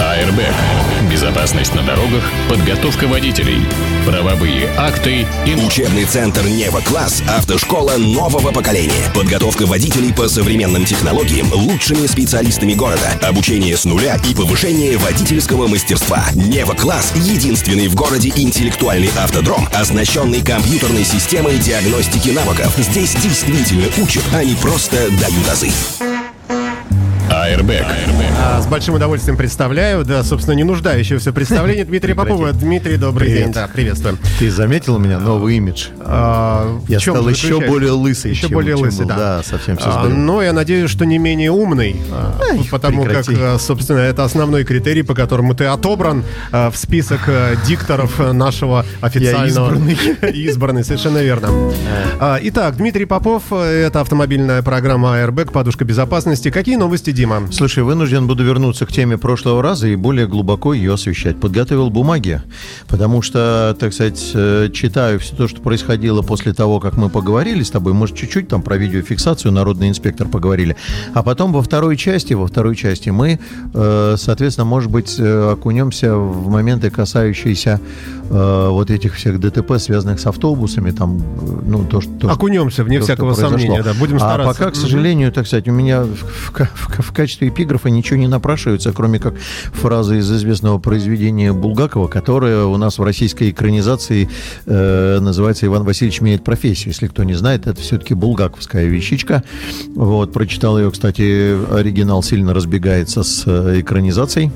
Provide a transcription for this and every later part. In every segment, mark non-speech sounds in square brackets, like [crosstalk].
АРБ. Безопасность на дорогах, подготовка водителей, правовые акты и... Учебный центр «Нева Класс» – автошкола нового поколения. Подготовка водителей по современным технологиям лучшими специалистами города. Обучение с нуля и повышение водительского мастерства. «Нева Класс» – единственный в городе интеллектуальный автодром, оснащенный компьютерной системой диагностики навыков. Здесь действительно учат, а не просто дают азы. Airbag. А, с большим удовольствием представляю, да, собственно, не нуждающегося в представлении Дмитрия Попова. Дмитрий, добрый Привет. день, да, приветствую. Ты заметил у меня новый имидж? А, Я чем стал еще более лысый, Еще чем- более чем лысый, был. да. Да, совсем всё А, но я надеюсь, что не менее умный, а, потому прекрати. как, собственно, это основной критерий, по которому ты отобран а, в список а, дикторов нашего официального... избранный. [laughs] избранный, совершенно верно. А, Итак, Дмитрий Попов, а, это автомобильная программа Airbag, подушка безопасности. Какие новости, Дима? Слушай, вынужден буду вернуться к теме прошлого раза и более глубоко ее освещать. Подготовил бумаги, потому что, так сказать, э, читаю все то, что происходило после того, как мы поговорили с тобой. Может, чуть-чуть там про видеофиксацию народный инспектор поговорили. А потом во второй части, во второй части мы, э, соответственно, может быть, э, окунемся в моменты, касающиеся э, вот этих всех ДТП, связанных с автобусами, там, э, ну, то, что... то, что- Окунемся, вне то, всякого сомнения, да, будем А стараться. пока, к сожалению, так сказать, у меня в, в в ка- в качестве эпиграфа ничего не напрашивается, кроме как фразы из известного произведения Булгакова, которая у нас в российской экранизации э, называется «Иван Васильевич меняет профессию». Если кто не знает, это все-таки булгаковская вещичка. Вот, прочитал ее, кстати, оригинал сильно разбегается с э, экранизацией.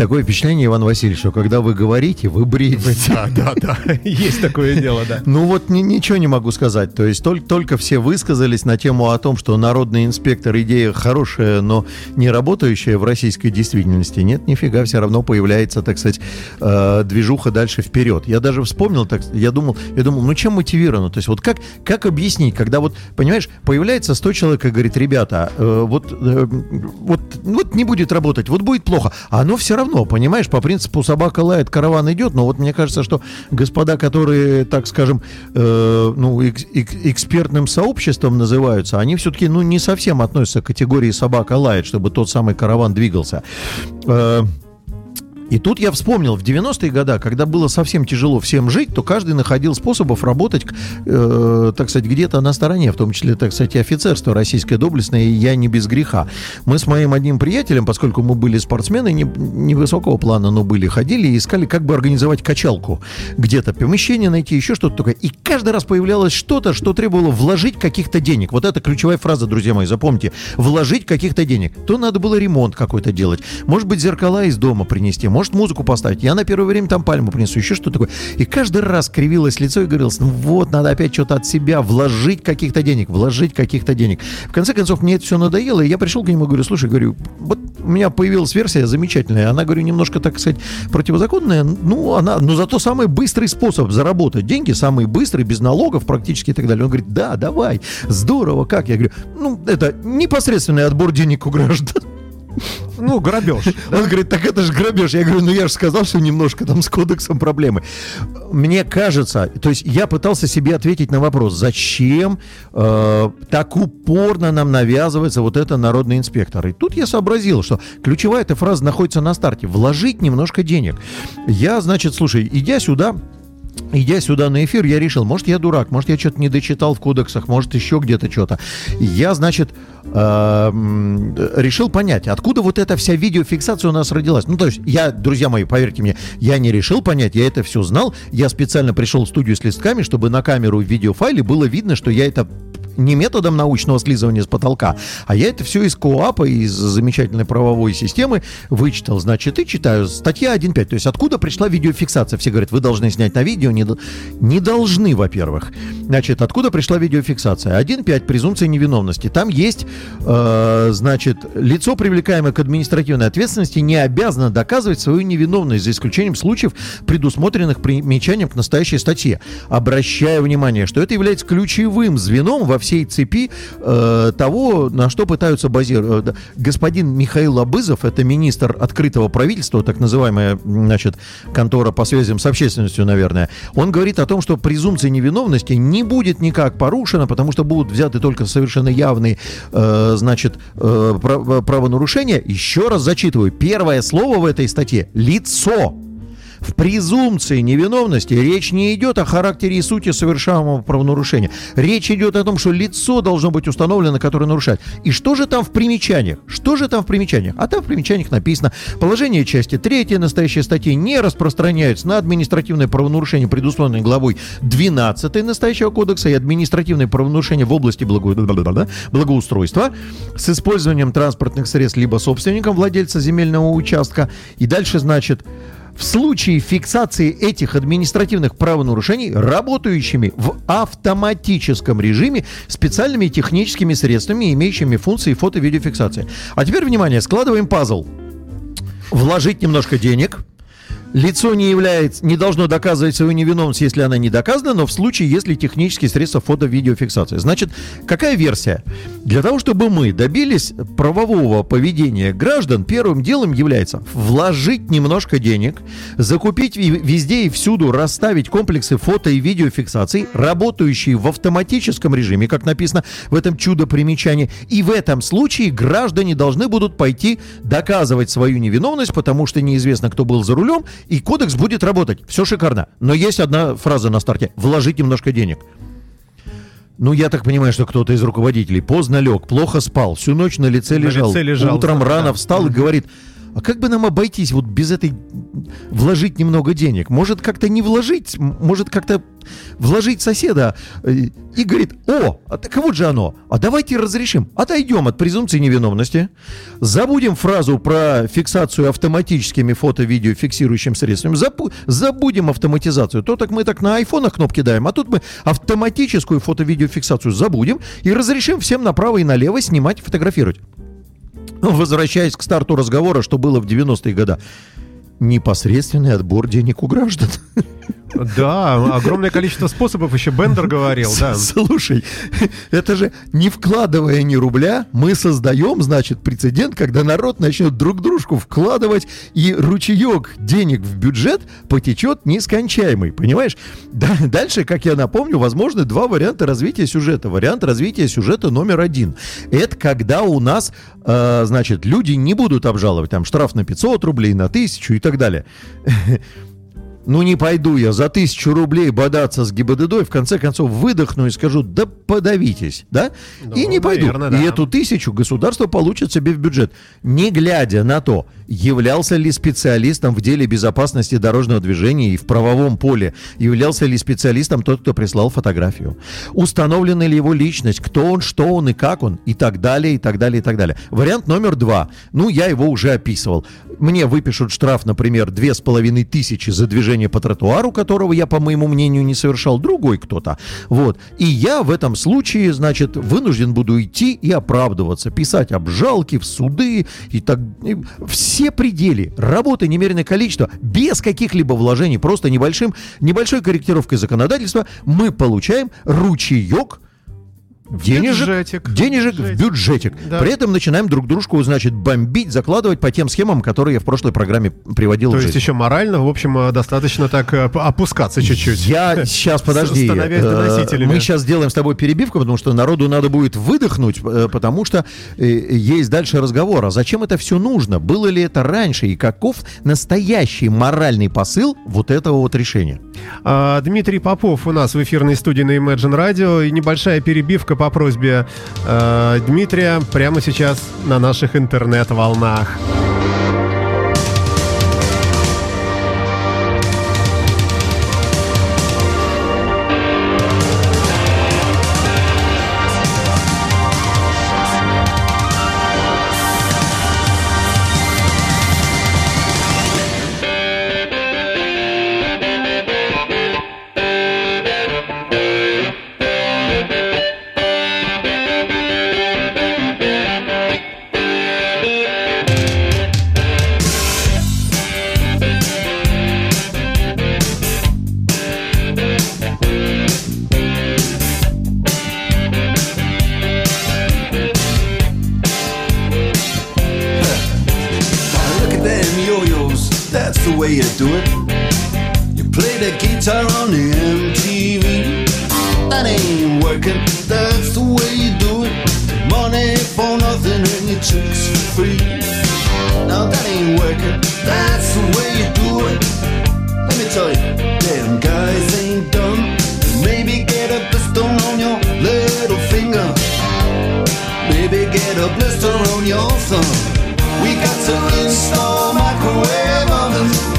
Такое впечатление, Иван Васильевич, что когда вы говорите, вы бредите. Да, да, да, [laughs] есть такое дело, да. Ну вот ни- ничего не могу сказать. То есть только, только все высказались на тему о том, что народный инспектор идея хорошая, но не работающая в российской действительности. Нет, нифига, все равно появляется, так сказать, э, движуха дальше вперед. Я даже вспомнил, так, я думал, я думал, ну чем мотивировано? То есть вот как, как объяснить, когда вот, понимаешь, появляется 100 человек и говорит, ребята, э, вот, э, вот, вот не будет работать, вот будет плохо. А оно все равно, понимаешь, по принципу собака лает, караван идет, но вот мне кажется, что господа, которые, так скажем, э, ну, экс- экс- экспертным сообществом называются, они все-таки, ну, не совсем относятся к категории собака лает, чтобы тот самый караван двигался. Э, и тут я вспомнил, в 90-е годы, когда было совсем тяжело всем жить, то каждый находил способов работать, э, так сказать, где-то на стороне, в том числе, так сказать, офицерство российское доблестное, и я не без греха. Мы с моим одним приятелем, поскольку мы были спортсмены, не- невысокого плана, но были, ходили и искали, как бы организовать качалку. Где-то помещение найти, еще что-то такое. И каждый раз появлялось что-то, что требовало вложить каких-то денег. Вот это ключевая фраза, друзья мои, запомните. Вложить каких-то денег. То надо было ремонт какой-то делать. Может быть, зеркала из дома принести, может, музыку поставить. Я на первое время там пальму принесу, еще что-то такое. И каждый раз кривилось лицо и говорилось, ну вот, надо опять что-то от себя, вложить каких-то денег, вложить каких-то денег. В конце концов, мне это все надоело, и я пришел к нему и говорю, слушай, говорю, вот у меня появилась версия замечательная, она, говорю, немножко, так сказать, противозаконная, ну, она, но зато самый быстрый способ заработать деньги, самый быстрый, без налогов практически и так далее. Он говорит, да, давай, здорово, как? Я говорю, ну, это непосредственный отбор денег у граждан. Ну, грабеж. [laughs] Он говорит, так это же грабеж. Я говорю, ну я же сказал, что немножко там с кодексом проблемы. Мне кажется, то есть я пытался себе ответить на вопрос, зачем э, так упорно нам навязывается вот это народный инспектор. И тут я сообразил, что ключевая эта фраза находится на старте. Вложить немножко денег. Я, значит, слушай, идя сюда, Идя сюда на эфир, я решил, может, я дурак, может, я что-то не дочитал в кодексах, может, еще где-то что-то. Я, значит, э, м, решил понять, откуда вот эта вся видеофиксация у нас родилась. Ну, то есть, я, друзья мои, поверьте мне, я не решил понять, я это все знал. Я специально пришел в студию с листками, чтобы на камеру в видеофайле было видно, что я это не методом научного слизывания с потолка, а я это все из КОАПа, из замечательной правовой системы вычитал. Значит, и читаю. Статья 1.5. То есть откуда пришла видеофиксация? Все говорят, вы должны снять на видео. Не, не должны, во-первых. Значит, откуда пришла видеофиксация? 1.5. Презумпция невиновности. Там есть, э, значит, лицо, привлекаемое к административной ответственности, не обязано доказывать свою невиновность, за исключением случаев, предусмотренных примечанием к настоящей статье. Обращаю внимание, что это является ключевым звеном во всей цепи э, того, на что пытаются базировать. Э, господин Михаил Абызов, это министр открытого правительства, так называемая, значит, контора по связям с общественностью, наверное, он говорит о том, что презумпция невиновности не будет никак порушена, потому что будут взяты только совершенно явные, э, значит, э, правонарушения. Еще раз зачитываю. Первое слово в этой статье – лицо. В презумпции невиновности речь не идет о характере и сути совершаемого правонарушения. Речь идет о том, что лицо должно быть установлено, которое нарушает. И что же там в примечаниях? Что же там в примечаниях? А там в примечаниях написано, положение части 3 настоящей статьи не распространяются на административное правонарушение, предусмотренное главой 12 настоящего кодекса и административное правонарушение в области благо... благоустройства с использованием транспортных средств либо собственником владельца земельного участка. И дальше, значит, в случае фиксации этих административных правонарушений работающими в автоматическом режиме специальными техническими средствами, имеющими функции фото-видеофиксации. А теперь, внимание, складываем пазл. Вложить немножко денег – Лицо не является, не должно доказывать свою невиновность, если она не доказана, но в случае, если технические средства фото-видеофиксации. Значит, какая версия? Для того, чтобы мы добились правового поведения граждан, первым делом является вложить немножко денег, закупить везде и всюду, расставить комплексы фото- и видеофиксации, работающие в автоматическом режиме, как написано в этом чудо-примечании. И в этом случае граждане должны будут пойти доказывать свою невиновность, потому что неизвестно, кто был за рулем, и кодекс будет работать. Все шикарно. Но есть одна фраза на старте. Вложить немножко денег. Ну, я так понимаю, что кто-то из руководителей поздно лег, плохо спал, всю ночь на лице на лежал, лице лежал утром да, рано да. встал и говорит, а как бы нам обойтись вот без этой... Вложить немного денег? Может, как-то не вложить? Может, как-то вложить соседа? Э, и говорит, о, а так вот же оно. А давайте разрешим. Отойдем от презумпции невиновности. Забудем фразу про фиксацию автоматическими фото-видео фиксирующим средствами. Забудем автоматизацию. То так мы так на айфонах кнопки даем, а тут мы автоматическую фото-видео фиксацию забудем и разрешим всем направо и налево снимать, фотографировать. Возвращаясь к старту разговора, что было в 90-е годы, непосредственный отбор денег у граждан. Да, огромное количество способов, еще Бендер говорил, да. Слушай, [laughs] это же не вкладывая ни рубля, мы создаем, значит, прецедент, когда народ начнет друг дружку вкладывать, и ручеек денег в бюджет потечет нескончаемый, понимаешь? Да, дальше, как я напомню, возможны два варианта развития сюжета. Вариант развития сюжета номер один. Это когда у нас, э, значит, люди не будут обжаловать там штраф на 500 рублей, на 1000 и так далее. [laughs] ну не пойду я за тысячу рублей бодаться с ГИБДД, в конце концов выдохну и скажу, да подавитесь, да? Ну, и не пойду. Наверное, да. И эту тысячу государство получит себе в бюджет, не глядя на то, являлся ли специалистом в деле безопасности дорожного движения и в правовом поле, являлся ли специалистом тот, кто прислал фотографию, установлена ли его личность, кто он, что он и как он, и так далее, и так далее, и так далее. Вариант номер два. Ну, я его уже описывал. Мне выпишут штраф, например, две с половиной тысячи за движение по тротуару, которого я, по моему мнению, не совершал, другой кто-то. Вот. И я в этом случае, значит, вынужден буду идти и оправдываться, писать обжалки в суды и так... И все все пределы, работы немеренное количество, без каких-либо вложений, просто небольшим, небольшой корректировкой законодательства, мы получаем ручеек денежек, бюджетик, денежек бюджетик. в бюджетик. Да. При этом начинаем друг дружку, значит, бомбить, закладывать по тем схемам, которые я в прошлой программе приводил. То есть еще морально, в общем, э, достаточно так э, опускаться чуть-чуть. Я сейчас, [laughs] подожди, э, мы сейчас сделаем с тобой перебивку, потому что народу надо будет выдохнуть, потому что есть дальше разговор. А зачем это все нужно? Было ли это раньше? И каков настоящий моральный посыл вот этого вот решения? А, Дмитрий Попов у нас в эфирной студии на Imagine Radio. И небольшая перебивка по просьбе э, Дмитрия прямо сейчас на наших интернет-волнах. away of others.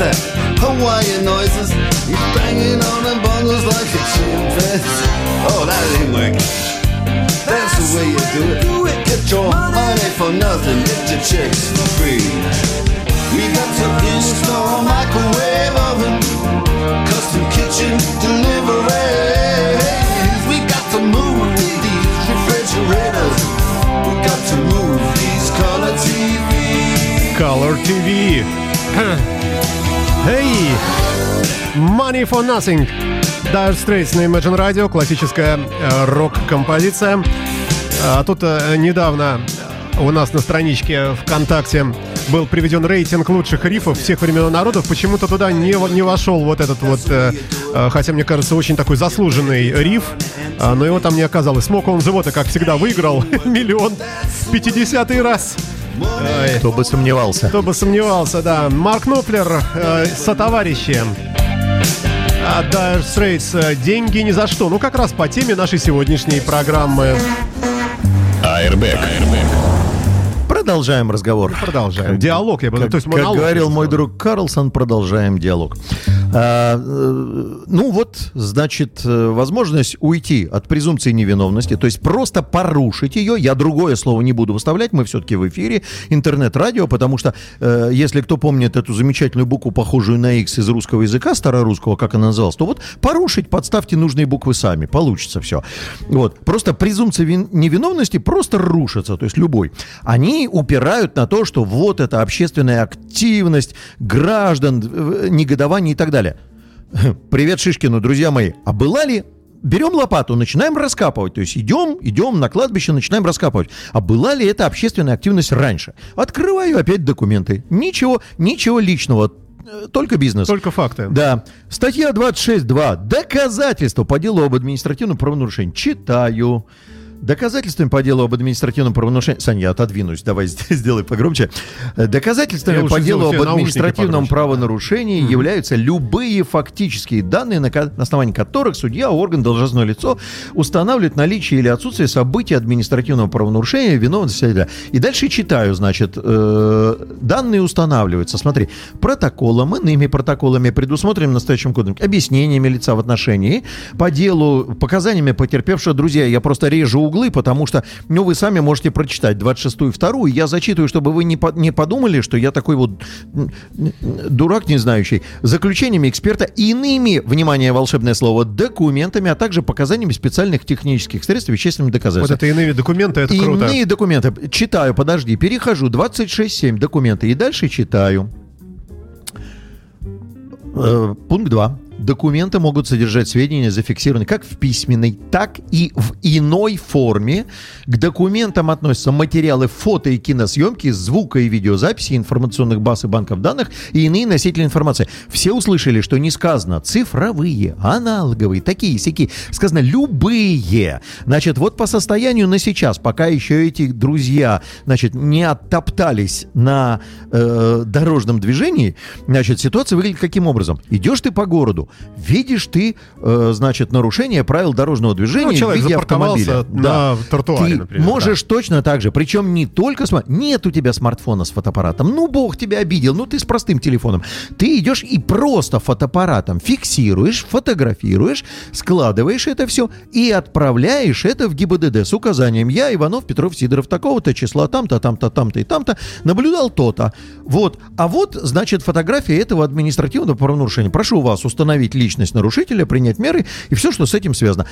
Hawaiian noises. He's banging on the bongos like a chimpanzee. Oh, that ain't working. That's the way you do it. Get your money for nothing, get your chicks for free. We got to install microwave oven, custom kitchen deliveries. We got to move these refrigerators. We got to move these color TVs. Color TV. [clears throat] Эй! Money for Nothing. Dire Straits на Imagine Radio, классическая э, рок-композиция. А тут э, недавно у нас на страничке ВКонтакте был приведен рейтинг лучших рифов всех времен и народов. Почему-то туда не, не вошел вот этот вот, э, хотя мне кажется, очень такой заслуженный риф, а, но его там не оказалось. Смок он завода, как всегда, выиграл [laughs] миллион пятидесятый раз. Ой. Кто бы сомневался. Кто бы сомневался, да. Марк Ноплер, э, сотоварищи. А Dire Straits э, «Деньги ни за что». Ну, как раз по теме нашей сегодняшней программы. Airbag. Продолжаем разговор. Продолжаем. Диалог, я бы Как, то есть как говорил мой друг Карлсон, продолжаем диалог. А, э, ну вот, значит, э, возможность уйти от презумпции невиновности, то есть просто порушить ее. Я другое слово не буду выставлять, мы все-таки в эфире, интернет-радио, потому что, э, если кто помнит эту замечательную букву, похожую на X из русского языка, старорусского, как она называлась, то вот порушить, подставьте нужные буквы сами, получится все. Вот, просто презумпция вин- невиновности просто рушится, то есть любой. Они упирают на то, что вот это общественная активность граждан, э, негодование и так далее. [laughs] Привет Шишкину, друзья мои. А была ли Берем лопату, начинаем раскапывать. То есть идем, идем на кладбище, начинаем раскапывать. А была ли это общественная активность раньше? Открываю опять документы. Ничего, ничего личного. Только бизнес. Только факты. Да. Статья 26.2. Доказательства по делу об административном правонарушении. Читаю. Доказательствами по делу об административном правонарушении... Саня, я отодвинусь, давай [laughs] сделай погромче. Доказательствами по делу об административном правонарушении являются любые фактические данные, на, на основании которых судья, орган, должностное лицо устанавливает наличие или отсутствие событий административного правонарушения, виновности и. И дальше читаю, значит, э, данные устанавливаются, смотри, протоколом, иными протоколами, предусмотренными настоящим кодом, объяснениями лица в отношении, по делу, показаниями потерпевшего, друзья, я просто режу углы, потому что, ну, вы сами можете прочитать 26-ю, 2 я зачитываю, чтобы вы не, по- не подумали, что я такой вот дурак не знающий, заключениями эксперта иными, внимание, волшебное слово, документами, а также показаниями специальных технических средств и вещественными Вот это иные документы, это круто. Иные документы. Читаю, подожди, перехожу. 26.7 документы. И дальше читаю. Э, Пункт 2. Документы могут содержать сведения, зафиксированные как в письменной, так и в иной форме. К документам относятся материалы фото и киносъемки, звука и видеозаписи, информационных баз и банков данных и иные носители информации. Все услышали, что не сказано цифровые, аналоговые, такие, сякие. Сказано любые. Значит, вот по состоянию на сейчас, пока еще эти друзья, значит, не оттоптались на э, дорожном движении, значит, ситуация выглядит каким образом? Идешь ты по городу, видишь ты, э, значит, нарушение правил дорожного движения Ну, человек в виде автомобиля. на тротуаре, Ты например, можешь точно так же, причем не только сма- нет у тебя смартфона с фотоаппаратом, ну бог тебя обидел, ну ты с простым телефоном, ты идешь и просто фотоаппаратом фиксируешь, фотографируешь, складываешь это все и отправляешь это в ГИБДД с указанием я Иванов Петров Сидоров такого-то числа там-то там-то там-то и там-то наблюдал то-то, вот, а вот значит фотография этого административного правонарушения. Прошу вас установить личность нарушителя, принять меры и все, что с этим связано.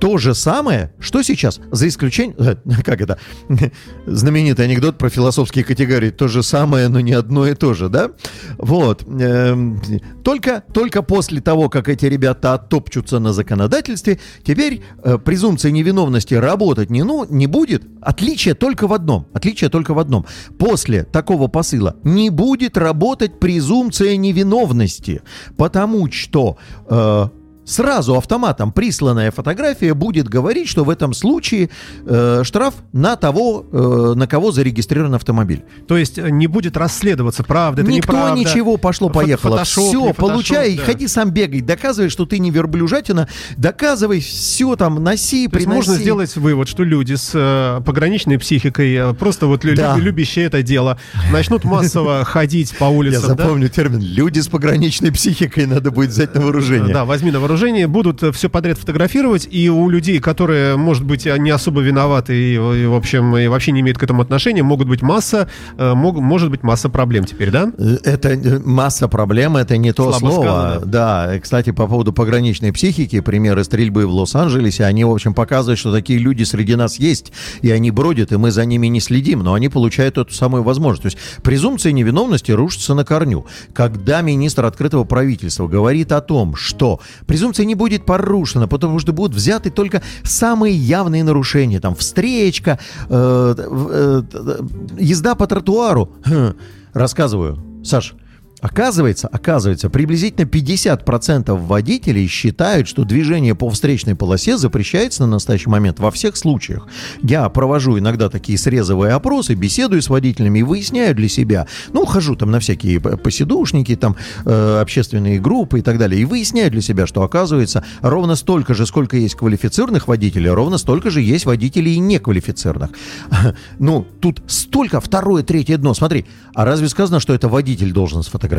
То же самое, что сейчас, за исключением, э, [laughs] как это, [laughs] знаменитый анекдот про философские категории, то же самое, но не одно и то же, да? Вот. эм, Только, только после того, как эти ребята оттопчутся на законодательстве, теперь э, презумпция невиновности работать не, ну, не будет. Отличие только в одном. Отличие только в одном. После такого посыла не будет работать презумпция невиновности, потому что э, сразу автоматом присланная фотография будет говорить, что в этом случае э, штраф на того, э, на кого зарегистрирован автомобиль. То есть э, не будет расследоваться, правда, это Никто неправда. ничего пошло-поехало. Фо- фотошоп, Все, фотошоп, получай, да. ходи сам бегай, доказывай, что ты не верблюжатина, доказывай, все там, носи, То приноси. можно сделать вывод, что люди с э, пограничной психикой, э, просто вот Да. люби- любящие это дело, начнут массово [laughs] ходить по Я улицам. да? запомню термин. Люди с пограничной психикой надо будет взять на вооружение. Да, возьми на вооружение, будут все подряд фотографировать, и у людей, которые, может быть, не особо виноваты и, и, в общем, и вообще не имеют к этому отношения, могут быть масса, э, мог- может быть масса проблем теперь, да? Э, Это э, масса проблем, это не то Слабо слово. сказано. Да, и, кстати, по поводу пограничной психики, примеры стрельбы в Лос-Анджелесе, они, в общем, показывают, что такие люди среди нас есть, и они бродят, и мы за ними не следим, но они получают эту самую возможность. То есть презумпция невиновности рушится на корню. Когда министр открытого правительства говорит о том, что презумпция не будет порушена, потому что будут взяты только самые явные нарушения, там, встречка, э, э, э, езда по тротуару, Хм, рассказываю. Саш, Оказывается, оказывается, приблизительно 50% водителей считают, что движение по встречной полосе запрещается на настоящий момент во всех случаях. Я провожу иногда такие срезовые опросы, беседую с водителями и выясняю для себя. Ну, хожу там на всякие посидушники, там э, общественные группы и так далее. И выясняю для себя, что оказывается ровно столько же, сколько есть квалифицированных водителей, ровно столько же есть водителей и неквалифицированных. [laughs] Ну, тут столько, второе, третье дно. Смотри, а разве сказано, что это водитель должен сфотографировать?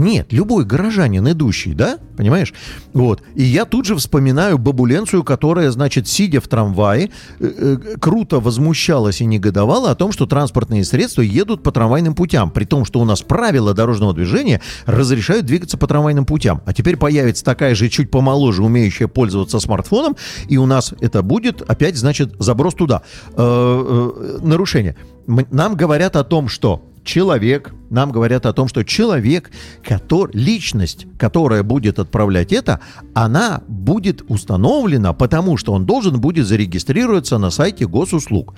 Нет, любой горожанин, идущий, да, понимаешь? Вот. И я тут же вспоминаю бабуленцию, которая, значит, сидя в трамвае, э, э, круто возмущалась и негодовала о том, что транспортные средства едут по трамвайным путям, при том, что у нас правила дорожного движения разрешают двигаться по трамвайным путям. А теперь появится такая же чуть помоложе, умеющая пользоваться смартфоном, и у нас это будет опять, значит, заброс туда. Э, э, нарушение. Нам говорят о том, что человек, нам говорят о том, что человек, который, личность, которая будет отправлять это, она будет установлена, потому что он должен будет зарегистрироваться на сайте госуслуг.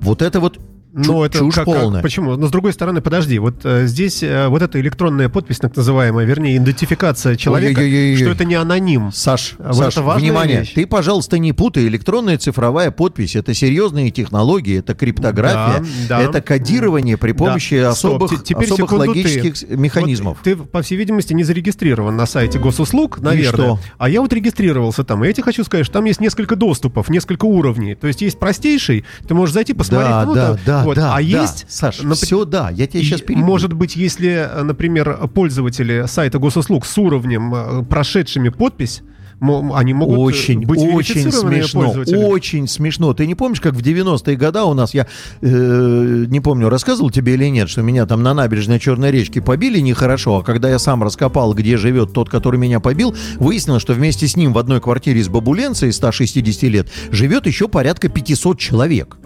Вот это вот Ну, это чушь как- как- полная. почему? Но с другой стороны, подожди, вот э, здесь э, вот эта электронная подпись, так называемая, вернее, идентификация человека, Ой-ой-ой-ой-ой. что это не аноним. Саш, Вот Саш, это внимание, вещь. ты, пожалуйста, не путай. Электронная цифровая подпись – это серьезные технологии, это криптография, Да, да. это кодирование при помощи Да. Стоп, особых, те- теперь особых ты. логических с- механизмов. Вот ты, по всей видимости, не зарегистрирован на сайте госуслуг, наверное. что? А я вот регистрировался там. И я тебе хочу сказать, что там есть несколько доступов, несколько уровней. То есть есть простейший, ты можешь зайти, посмотреть. Да, ну, да, там, да, вот. да, А да. есть... Саш, все, да, я тебя сейчас перебью. Может быть, если, э, например, пользователи сайта госуслуг с уровнем, э, прошедшими подпись, они могут э, Очень, быть очень смешно, очень смешно. Ты не помнишь, как в 90-е годы у нас, я э, не помню, рассказывал тебе или нет, что меня там на набережной Черной речки побили нехорошо, а когда я сам раскопал, где живет тот, который меня побил, выяснилось, что вместе с ним в одной квартире с бабуленцей 160 лет живет еще порядка 500 человек.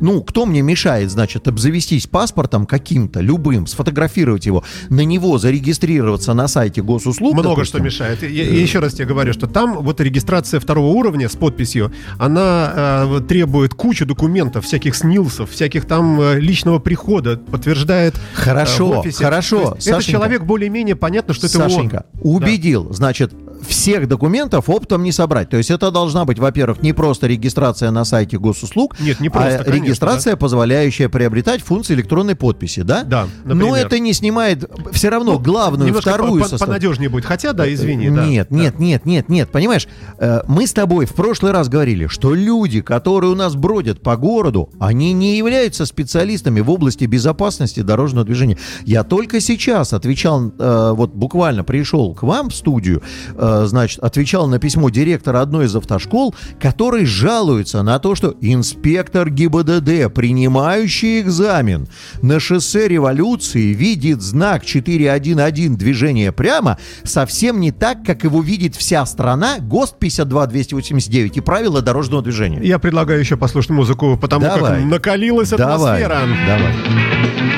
Ну, кто мне мешает, значит, обзавестись паспортом каким-то, любым, сфотографировать его, на него зарегистрироваться на сайте госуслуг? Много допустим? что мешает. Я, я еще раз тебе говорю, что там вот регистрация второго уровня с подписью, она э, требует кучу документов, всяких снилсов, всяких там э, личного прихода, подтверждает. э, Хорошо, в офисе. хорошо, Сашенька. человек более-менее понятно, что это он. Сашенька, убедил. Значит, всех документов оптом не собрать. То есть это должна быть, во-первых, не просто регистрация на сайте госуслуг, Нет, не просто, а конечно, регистрация, позволяющая приобретать функции электронной подписи, да? Да, Но например. это не снимает все равно Ну, главную, вторую по- по- состав- понадежнее будет. Хотя, да, извини, да. Нет, Да. нет, нет, нет, нет. Понимаешь, э, мы с тобой в прошлый раз говорили, что люди, которые у нас бродят по городу, они не являются специалистами в области безопасности дорожного движения. Я только сейчас отвечал, э, вот буквально пришел к вам в студию, э, значит, отвечал на письмо директора одной из автошкол, который жалуется на то, что инспектор ГИБДД, принимающий экзамен на шоссе революции, видит знак 411 движение прямо совсем не так, как его видит вся страна, ГОСТ 52289 и правила дорожного движения. Я предлагаю еще послушать музыку, потому Давай. как накалилась Давай, атмосфера. давай.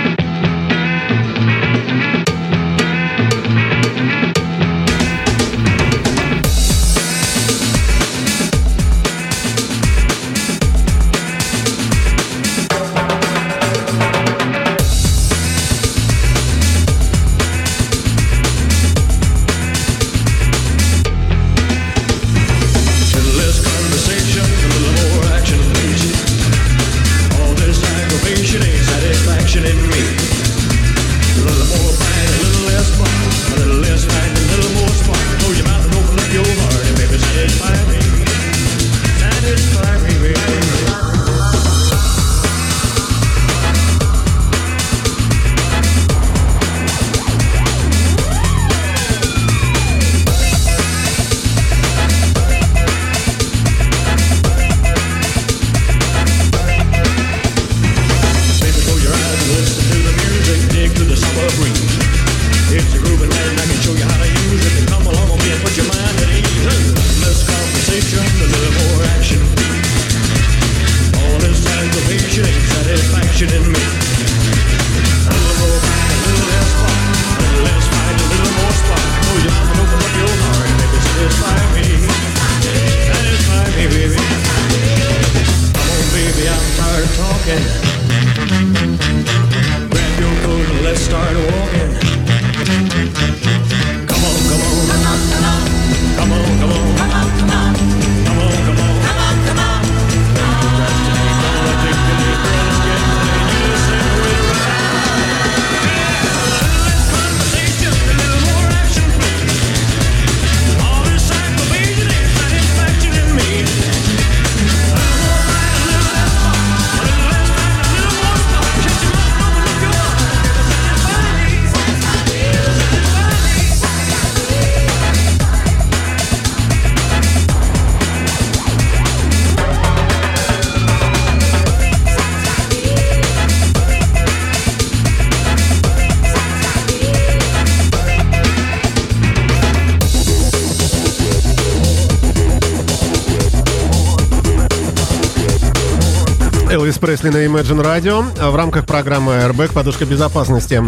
Пресли на Imagine Radio а в рамках программы Airbag «Подушка безопасности».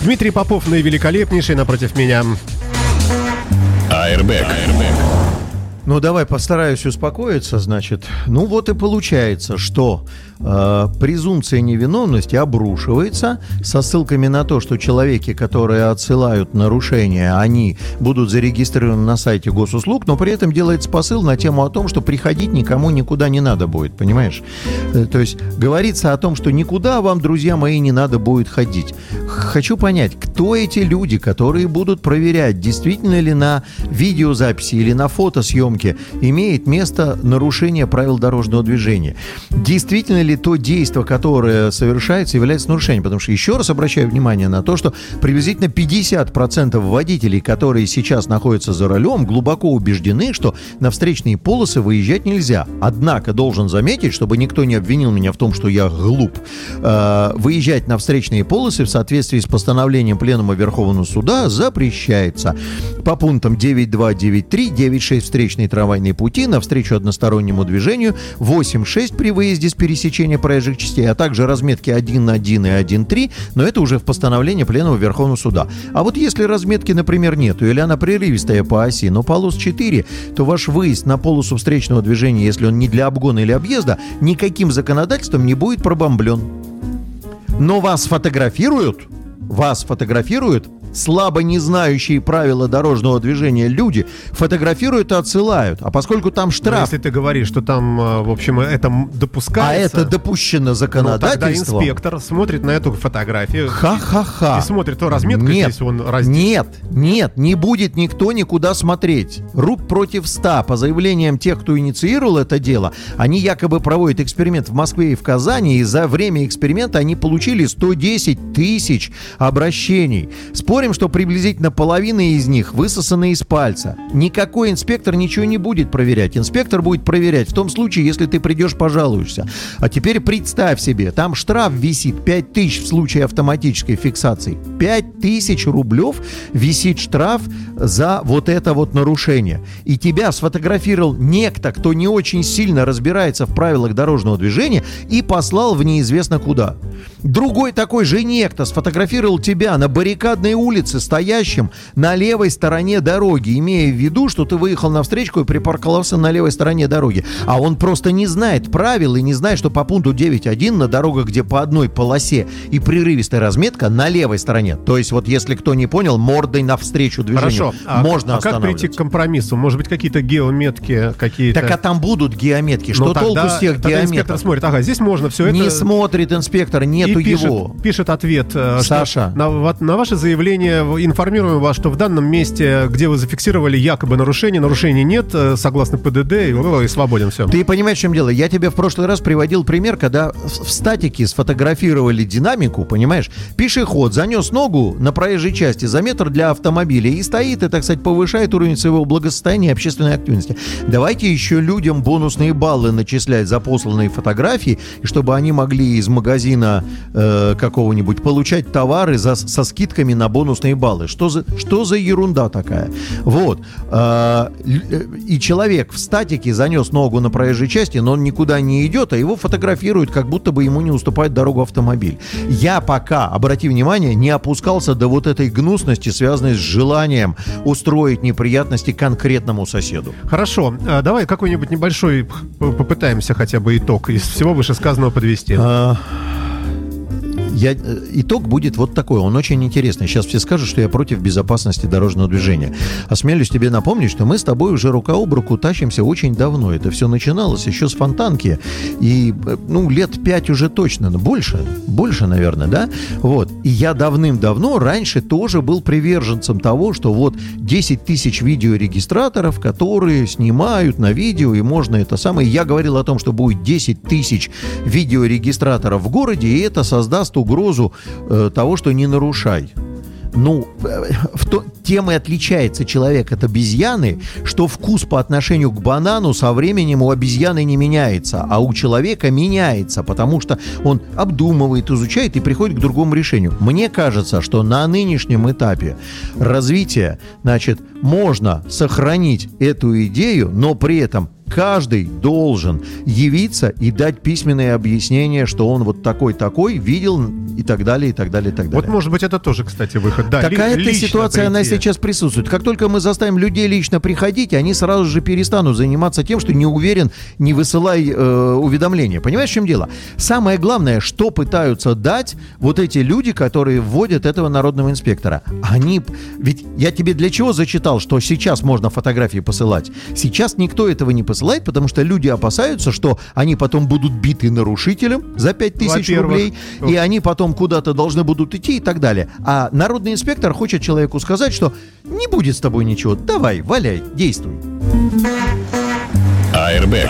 Дмитрий Попов наивеликолепнейший напротив меня. Airbag. Ну, давай постараюсь успокоиться, значит. Ну, вот и получается, что э, презумпция невиновности обрушивается со ссылками на то, что человеки, которые отсылают нарушения, они будут зарегистрированы на сайте госуслуг, но при этом делается посыл на тему о том, что приходить никому никуда не надо будет, понимаешь? Э, То есть говорится о том, что никуда вам, друзья мои, не надо будет ходить. Хочу понять, кто эти люди, которые будут проверять, действительно ли на видеозаписи или на фотосъемке имеет место нарушение правил дорожного движения. Действительно ли то действие, которое совершается, является нарушением? Потому что еще раз обращаю внимание на то, что приблизительно 50% водителей, которые сейчас находятся за рулем, глубоко убеждены, что на встречные полосы выезжать нельзя. Однако должен заметить, чтобы никто не обвинил меня в том, что я глуп, э, выезжать на встречные полосы в соответствии с постановлением Пленума Верховного Суда запрещается по пунктам 9.2, 9.3, встречные трамвайные пути навстречу одностороннему движению, 8.6 при выезде с пересечения проезжих частей, а также разметки 1.1 и 1.3, но это уже в постановлении Пленума Верховного Суда. А вот если разметки, например, нету, или она прерывистая по оси, но полос 4, то ваш выезд на полосу встречного движения, если он не для обгона или объезда, никаким законодательством не будет пробомблен. Но вас фотографируют, вас фотографируют слабо не знающие правила дорожного движения люди фотографируют и отсылают. А поскольку там Но штраф, Если ты говоришь, что там, э, в общем, это м- а допускается... это допущено ну, тогда законодательством, инспектор смотрит на эту фотографию ха-ха-ха. и смотрит, то разметка Нет, здесь он раздел. Нет, нет, не будет никто никуда смотреть. Рук против ста. По заявлениям тех, кто инициировал это дело, они якобы проводят эксперимент в Москве и в Казани, и за время эксперимента они получили 110 тысяч обращений. Спорим, что приблизительно половина из них высосаны из пальца. Никакой инспектор ничего не будет проверять. Инспектор будет проверять в том случае, если ты придешь, пожалуешься. А теперь представь себе, там штраф висит 5 тысяч в случае автоматической фиксации. 5 тысяч рублев висит штраф за вот это вот нарушение. И тебя сфотографировал некто, кто не очень сильно разбирается в правилах дорожного движения и послал в неизвестно куда. Другой такой же некто сфотографировал тебя на баррикадной улице, стоящем на левой стороне дороги, имея в виду, что ты выехал на встречку и припарковался на левой стороне дороги. А он просто не знает правил и не знает, что по пункту 9.1 на дорогах, где по одной полосе и прерывистая разметка на левой стороне. То есть вот если кто не понял, мордой навстречу движению Хорошо. А, можно а как прийти к компромиссу? Может быть, какие-то геометки, какие-то... Так а там будут геометки. Что Ну, толку с тех тогда инспектор смотрит, ага, здесь можно все это... Не смотрит инспектор, нету и пишет, его. пишет ответ, э, что Саша. на, на ваше заявление в- информируем вас, что в данном месте, где вы зафиксировали якобы нарушение, нарушений нет, э, согласно ПДД, и, и свободен все. Ты понимаешь, в чем дело? Я тебе в прошлый раз приводил пример, когда в статике сфотографировали динамику, понимаешь? Пешеход занес ногу на проезжей части за метр для автомобиля и стоит, и, так сказать, повышает уровень своего благосостояния и общественной активности. Давайте еще людям бонусные баллы начислять за посланные фотографии, чтобы они могли из магазина э, какого-нибудь получать товары за, со скидками на бонусные баллы. Что за, что за ерунда такая? Вот. А, э, И человек в статике занес ногу на проезжей части, но он никуда не идет, а его фотографируют, как будто бы ему не уступает дорогу автомобиль. Я пока, обрати внимание, не опускался до вот этой гнусности, связанной с желанием устроить неприятности конкретному соседу. Хорошо, а, давай какой-нибудь небольшой попытаемся хотя бы итог из всего вышесказанного подвести. А, Я, э, итог будет вот такой, он очень интересный. Сейчас все скажут, что я против безопасности дорожного движения. Осмелюсь тебе напомнить, что мы с тобой уже рука об руку тащимся очень давно. Это все начиналось еще с фонтанки. И, э, ну, лет пять уже точно, но больше, больше, наверное, да? Вот. И я давным-давно раньше тоже был приверженцем того, что вот 10 тысяч видеорегистраторов, которые снимают на видео, и можно это самое. Я говорил о том, что будет 10 тысяч видеорегистраторов в городе, и это создаст угрозу э, того, что не нарушай. Ну, э, в то, тем и отличается человек от обезьяны, что вкус по отношению к банану со временем у обезьяны не меняется, а у человека меняется, потому что он обдумывает, изучает и приходит к другому решению. Мне кажется, что на нынешнем этапе развития, значит, можно сохранить эту идею, но при этом каждый должен явиться и дать письменное объяснение, что он вот такой-такой видел и так далее, и так далее, и так далее. Вот, может быть, это тоже, кстати, выход. Да, ли- Такая-то ситуация, прийти. Сейчас присутствует. Как только мы заставим людей лично приходить, они сразу же перестанут заниматься тем, что не уверен, не высылай э, уведомления. Понимаешь, в чем дело? Самое главное, что пытаются дать вот эти люди, которые вводят этого народного инспектора. Они... Ведь я тебе для чего зачитал, что сейчас можно фотографии посылать? Сейчас никто этого не посылает, потому что люди опасаются, что они потом будут биты нарушителем за 5000 Во-первых. рублей, и они потом куда-то должны будут идти и так далее. А народный инспектор хочет человеку сказать, что не будет с тобой ничего, давай, валяй, действуй. Airbag.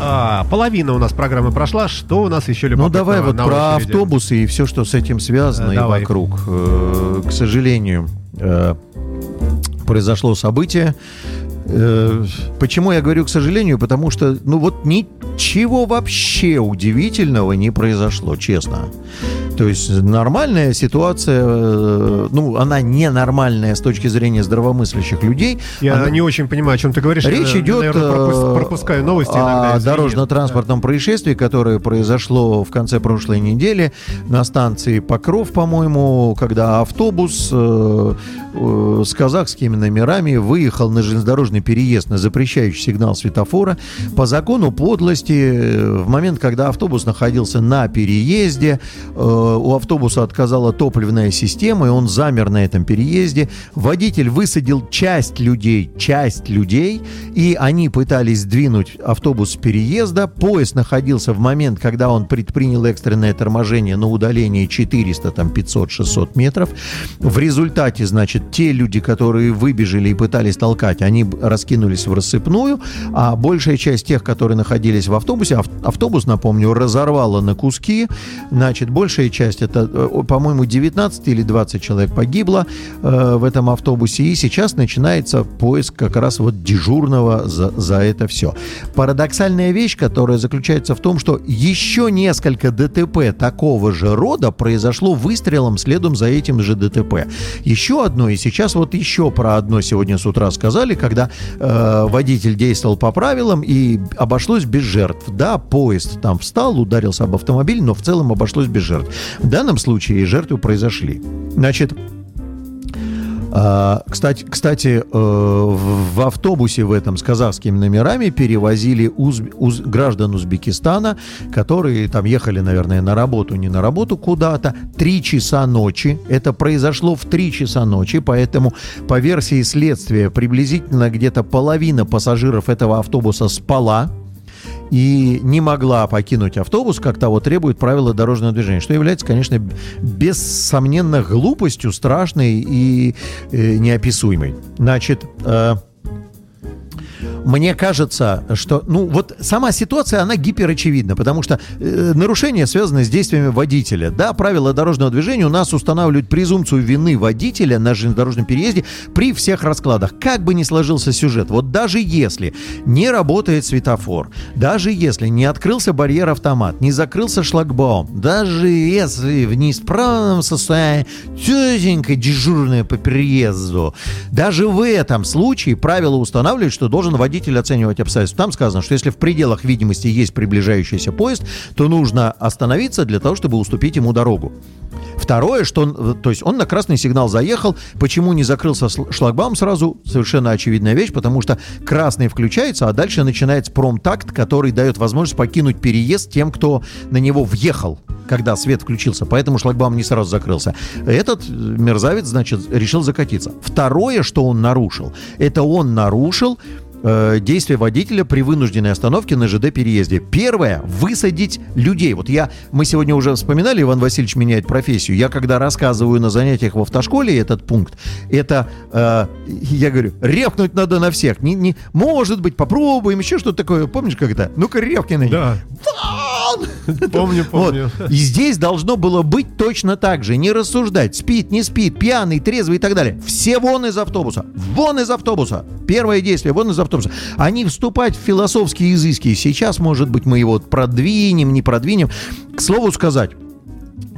А, половина у нас программы прошла. Что у нас еще Ну любопытного давай вот на про очереди? автобусы и все, что с этим связано Э, и давай. вокруг. Э, К сожалению, э, произошло событие. Почему я говорю к сожалению? Потому что, ну вот ничего вообще удивительного не произошло, честно. То есть нормальная ситуация, э, ну, она ненормальная с точки зрения здравомыслящих людей. Я Она- не очень понимаю, о чем ты говоришь. Речь Я, идет наверное, пропус- э, пропускаю новости иногда. о дорожно-транспортном происшествии, которое произошло в конце прошлой недели на станции Покров, по-моему, когда автобус э, э, с казахскими номерами выехал на железнодорожный переезд на запрещающий сигнал светофора. По закону подлости, э, в момент, когда автобус находился на переезде, э, у автобуса отказала топливная система, и он замер на этом переезде. Водитель высадил часть людей, часть людей, и они пытались сдвинуть автобус с переезда. Поезд находился в момент, когда он предпринял экстренное торможение на удалении 400, там 500, 600 метров. В результате, значит, те люди, которые выбежали и пытались толкать, они раскинулись в рассыпную, а большая часть тех, которые находились в автобусе, ав- автобус, напомню, разорвало на куски, значит, большая часть, это, э, по-моему, 19 или 20 человек погибло э, в этом автобусе, и сейчас начинается поиск как раз вот дежурного за, за это все. Парадоксальная вещь, которая заключается в том, что еще несколько ДТП такого же рода произошло выстрелом следом за этим же ДТП. Еще одно, и сейчас вот еще про одно сегодня с утра сказали, когда э, водитель действовал по правилам и обошлось без жертв. Да, поезд там встал, ударился об автомобиль, но в целом обошлось без жертв. В данном случае жертвы произошли. Значит, а, Кстати, кстати, э, в автобусе в этом с казахскими номерами перевозили узб- уз- граждан Узбекистана, которые там ехали, наверное, на работу, не на работу куда-то. Три часа ночи. Это произошло в три часа ночи, поэтому по версии следствия приблизительно где-то половина пассажиров этого автобуса спала и не могла покинуть автобус, как того требует правила дорожного движения, что является, конечно, бессомненно глупостью, страшной и э, неописуемой. Значит, э, мне кажется, что, ну, вот сама ситуация, она гиперочевидна, потому что э, нарушения связаны с действиями водителя. Да, правила дорожного движения у нас устанавливают презумпцию вины водителя на железнодорожном переезде при всех раскладах. Как бы ни сложился сюжет, вот даже если не работает светофор, даже если не открылся барьер-автомат, не закрылся шлагбаум, даже если в неисправном состоянии тетенька дежурная по переезду, даже в этом случае правила устанавливают, что должен водитель оценивать обстоятельства. Там сказано, что если в пределах видимости есть приближающийся поезд, то нужно остановиться для того, чтобы уступить ему дорогу. Второе, что он, то есть он на красный сигнал заехал, почему не закрылся шлагбаум сразу, совершенно очевидная вещь, потому что красный включается, а дальше начинается промтакт, который дает возможность покинуть переезд тем, кто на него въехал когда свет включился, поэтому шлагбаум не сразу закрылся. Этот э, мерзавец, значит, решил закатиться. Второе, что он нарушил, это он нарушил э, действия водителя при вынужденной остановке на ЖД-переезде. Первое – высадить людей. Вот я, мы сегодня уже вспоминали, Иван Васильевич меняет профессию. Я когда рассказываю на занятиях в автошколе этот пункт, это, э, я говорю, ревкнуть надо на всех. Не, не, может быть, попробуем, еще что-то такое. Помнишь, как это? Ну-ка, ревки на них. Да. Помню, [laughs] помню. Вот. И здесь должно было быть точно так же. Не рассуждать, спит, не спит, пьяный, трезвый и так далее. Все вон из автобуса. Вон из автобуса. Первое действие, вон из автобуса. А не вступать в философские изыски. Сейчас, может быть, мы его продвинем, не продвинем. К слову сказать,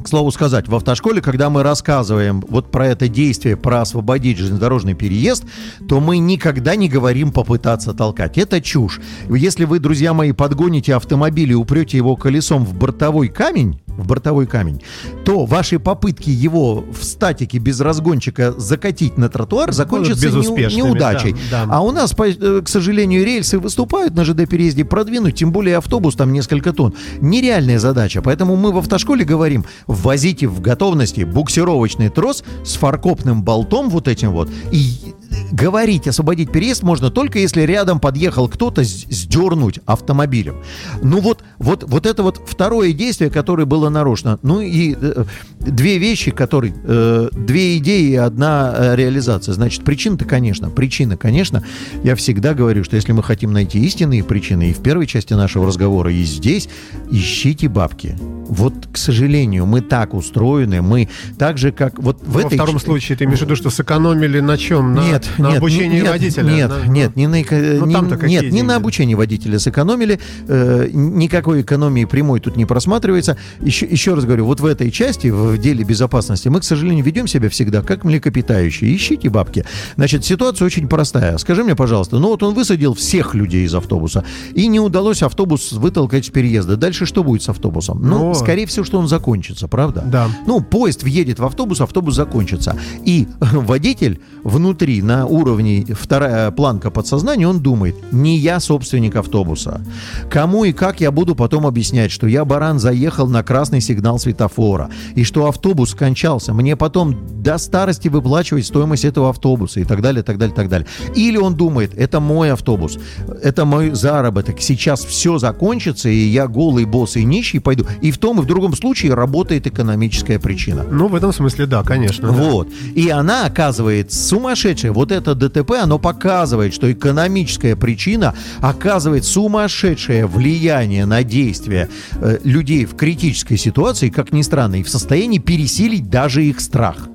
к слову сказать, в автошколе, когда мы рассказываем вот про это действие, про освободить железнодорожный переезд, то мы никогда не говорим попытаться толкать. Это чушь. Если вы, друзья мои, подгоните автомобиль и упрете его колесом в бортовой камень, в бортовой камень, то ваши попытки его в статике без разгончика закатить на тротуар закончатся неу- безуспешными, неудачей. да, да. А у нас, по- э, к сожалению, рельсы выступают на ЖД-переезде, продвинуть, тем более автобус там несколько тонн. Нереальная задача. Поэтому мы в автошколе говорим, ввозите в готовности буксировочный трос с фаркопным болтом вот этим вот. И говорить, освободить переезд можно только если рядом подъехал кто-то сдернуть автомобилем. Ну вот, вот, вот это вот второе действие, которое было нарушено. Ну и э, две вещи, которые, э, две идеи и одна э, реализация. Значит, причина-то, конечно, причина, конечно, я всегда говорю, что если мы хотим найти истинные причины, и в первой части нашего разговора, и здесь, ищите бабки. Вот, к сожалению, мы так устроены, мы так же, как вот в Во этой... втором случае ты имеешь в виду, что сэкономили на чем? На Нет, Нет, на нет, обучение нет, водителя. Нет, На- нет, не на, Ну, не- нет, не на обучение водителя сэкономили, э, никакой экономии прямой тут не просматривается. Еще, еще раз говорю, вот в этой части, в деле безопасности, мы, к сожалению, ведем себя всегда как млекопитающие. Ищите бабки. Значит, ситуация очень простая. Скажи мне, пожалуйста, ну вот он высадил всех людей из автобуса, и не удалось автобус вытолкать с переезда. Дальше что будет с автобусом? Ну, Ну, скорее всего, что он закончится, правда? Да. Ну, поезд въедет в автобус, автобус закончится. И [laughs] водитель внутри, на уровне вторая планка подсознания, он думает, не я собственник автобуса. Кому и как я буду потом объяснять, что я, баран, заехал на красный сигнал светофора, и что автобус скончался, мне потом до старости выплачивать стоимость этого автобуса и так далее, так далее, так далее. Или он думает, это мой автобус, это мой заработок, сейчас все закончится, и я голый, босс и нищий пойду. И в том и в другом случае работает экономическая причина. Ну, в этом смысле, да, конечно. да. Вот. И она оказывает сумасшедшая. Вот это ДТП, оно показывает, что экономическая причина оказывает сумасшедшее влияние на действия э, людей в критической ситуации, как ни странно, и в состоянии пересилить даже их страх.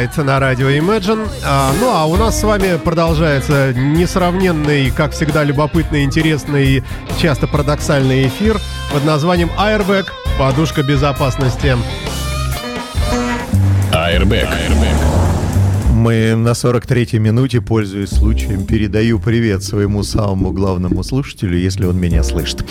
Райт на радио Imagine. А, ну а у нас с вами продолжается несравненный, как всегда, любопытный, интересный и часто парадоксальный эфир под названием Airbag – подушка безопасности. Airbag. Мы на 43-й минуте, пользуясь случаем, передаю привет своему самому главному слушателю, если он меня слышит.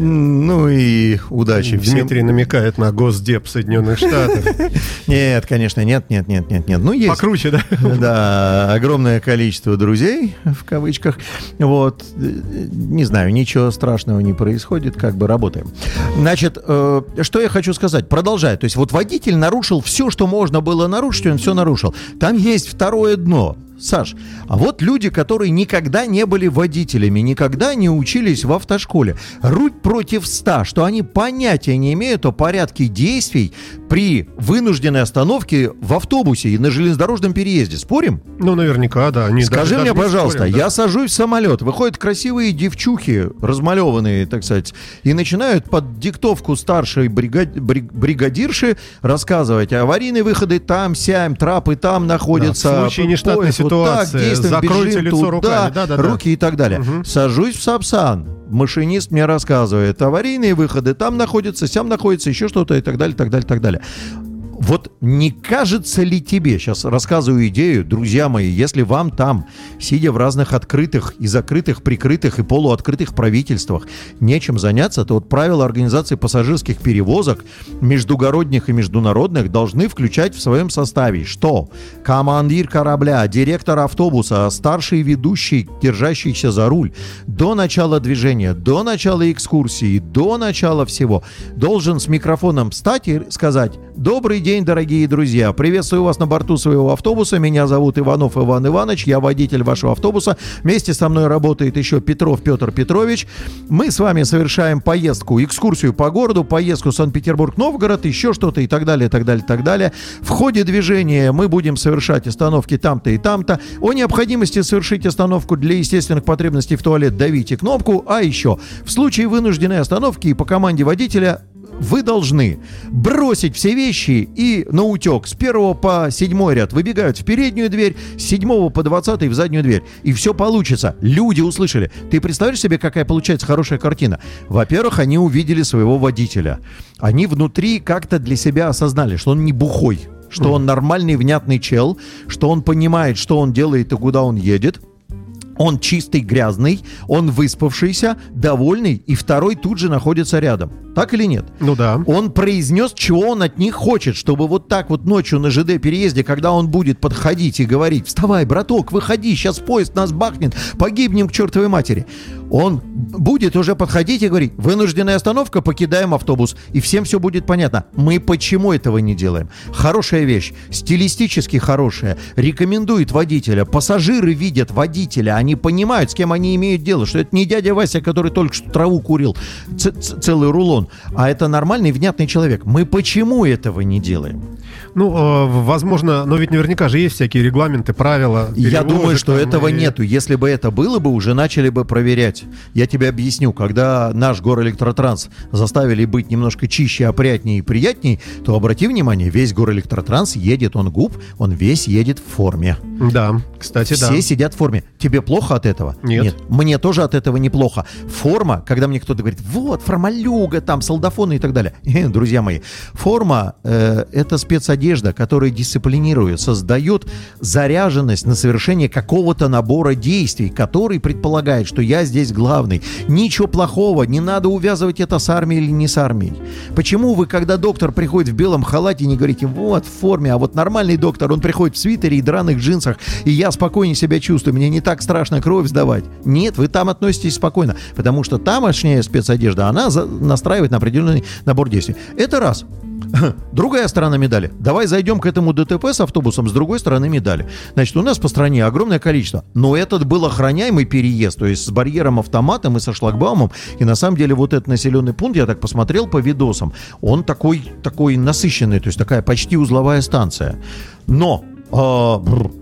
Ну и удачи всем. Дмитрий намекает на Госдеп Соединенных Штатов. [laughs] Нет, конечно, нет, нет, нет, нет, нет. Ну, есть. Покруче, да? Да, огромное количество друзей, в кавычках. Вот, не знаю, ничего страшного не происходит, как бы работаем. Значит, э, что я хочу сказать? Продолжаю. То есть вот водитель нарушил все, что можно было нарушить, он все нарушил. Там есть второе дно. Саш, а вот люди, которые никогда не были водителями, никогда не учились в автошколе, руть против ста, что они понятия не имеют о порядке действий при вынужденной остановке в автобусе и на железнодорожном переезде. Спорим? Ну, наверняка, да. Они Скажи даже- мне, даже пожалуйста, спорят, да. я сажусь в самолет, выходят красивые девчухи, размалеванные, так сказать, и начинают под диктовку старшей брига- бри- бригадирши рассказывать аварийные выходы там, сям, трапы там находятся. Да, в случае нештатной поезд вот так, действуем, закройте бежим лицо туда, руками. Да-да-да. руки и так далее. Сажусь в Сапсан. Машинист мне рассказывает, аварийные выходы там находятся, сям находится, еще что-то и так далее, так далее, так далее. Вот не кажется ли тебе, сейчас рассказываю идею, друзья мои, если вам там, сидя в разных открытых и закрытых, прикрытых и полуоткрытых правительствах, нечем заняться, то вот правила организации пассажирских перевозок, междугородних и международных, должны включать в своем составе, что? Командир корабля, директор автобуса, старший ведущий, держащийся за руль, до начала движения, до начала экскурсии, до начала всего, должен с микрофоном встать и сказать «Добрый день, дорогие друзья! Приветствую вас на борту своего автобуса. Меня зовут Иванов Иван Иванович. Я водитель вашего автобуса. Вместе со мной работает еще Петров Петр Петрович. Мы с вами совершаем поездку, экскурсию по городу, поездку Санкт-Петербург-Новгород, еще что-то и так далее, так далее, так далее. В ходе движения мы будем совершать остановки там-то и там-то. О необходимости совершить остановку для естественных потребностей в туалет давите кнопку. А еще, в случае вынужденной остановки и по команде водителя вы должны бросить все вещи и на утек с первого по седьмой ряд выбегают в переднюю дверь, с седьмого по двадцатый в заднюю дверь. И все получится. Люди услышали. Ты представляешь себе, какая получается хорошая картина? Во-первых, они увидели своего водителя. Они внутри как-то для себя осознали, что он не бухой, что он нормальный, внятный чел, что он понимает, что он делает и куда он едет. Он чистый, грязный, он выспавшийся, довольный, и второй тут же находится рядом. Так или нет? Ну да. Он произнес, чего он от них хочет, чтобы вот так вот ночью на ЖД переезде, когда он будет подходить и говорить, вставай, браток, выходи, сейчас поезд нас бахнет, погибнем к чертовой матери. Он будет уже подходить и говорить, вынужденная остановка, покидаем автобус, и всем все будет понятно. Мы почему этого не делаем? Хорошая вещь, стилистически хорошая, рекомендует водителя, пассажиры видят водителя, они понимают, с кем они имеют дело, что это не дядя Вася, который только что траву курил, целый рулон, а это нормальный, внятный человек. Мы почему этого не делаем? Ну, э, возможно, но ведь наверняка же есть всякие регламенты, правила. Я думаю, что там этого и- нету. Если бы это было бы, уже начали бы проверять. Я тебе объясню. Когда наш горэлектротранс заставили быть немножко чище, опрятнее и приятней, то обрати внимание, весь горэлектротранс едет он губ, он весь едет в форме. Да, кстати, Все да. сидят в форме. Тебе плохо от этого? Нет. Мне тоже от этого неплохо. Форма, когда мне кто-то говорит, вот, формалюга, там, солдафоны и так далее. [laughs] Э, Друзья мои, форма э, это спецодежда, которая дисциплинирует, создает заряженность на совершение какого-то набора действий, который предполагает, что я здесь главный. Ничего плохого, не надо увязывать это с армией или не с армией. Почему вы, когда доктор приходит в белом халате, не говорите, вот, в форме, а вот нормальный доктор, он приходит в свитере и драных джинсах, и я спокойнее себя чувствую, мне не так страшно кровь сдавать. Нет, вы там относитесь спокойно, потому что тамошняя спецодежда, она настраивает на определенный набор действий. Это раз. [clears throat] Другая сторона медали. Давай зайдем к этому ДТП с автобусом с другой стороны медали. Значит, у нас по стране огромное количество. Но этот был охраняемый переезд, то есть с барьером автоматом и со шлагбаумом. И на самом деле вот этот населенный пункт, я так посмотрел по видосам, он такой, такой насыщенный, то есть такая почти узловая станция. Но... Э,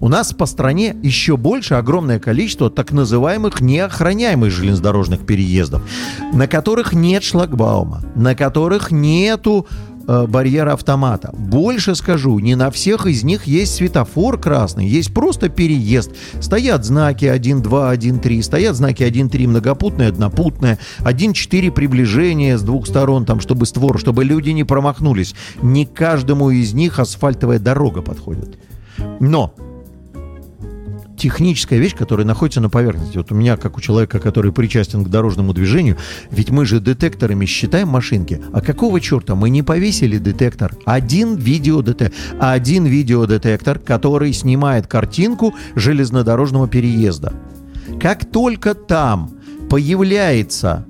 У нас по стране еще больше огромное количество так называемых неохраняемых железнодорожных переездов, на которых нет шлагбаума, на которых нету э, барьера автомата. Больше скажу, не на всех из них есть светофор красный, есть просто переезд. Стоят знаки 1, 2, 1, 3, стоят знаки 1, 3 многопутное, однопутное, 1, 4 приближение с двух сторон, там, чтобы створ, чтобы люди не промахнулись. Не каждому из них асфальтовая дорога подходит. Но техническая вещь, которая находится на поверхности. Вот у меня, как у человека, который причастен к дорожному движению, ведь мы же детекторами считаем машинки. А какого черта мы не повесили детектор? Один видеодетектор, один видеодетектор, который снимает картинку железнодорожного переезда. Как только там появляется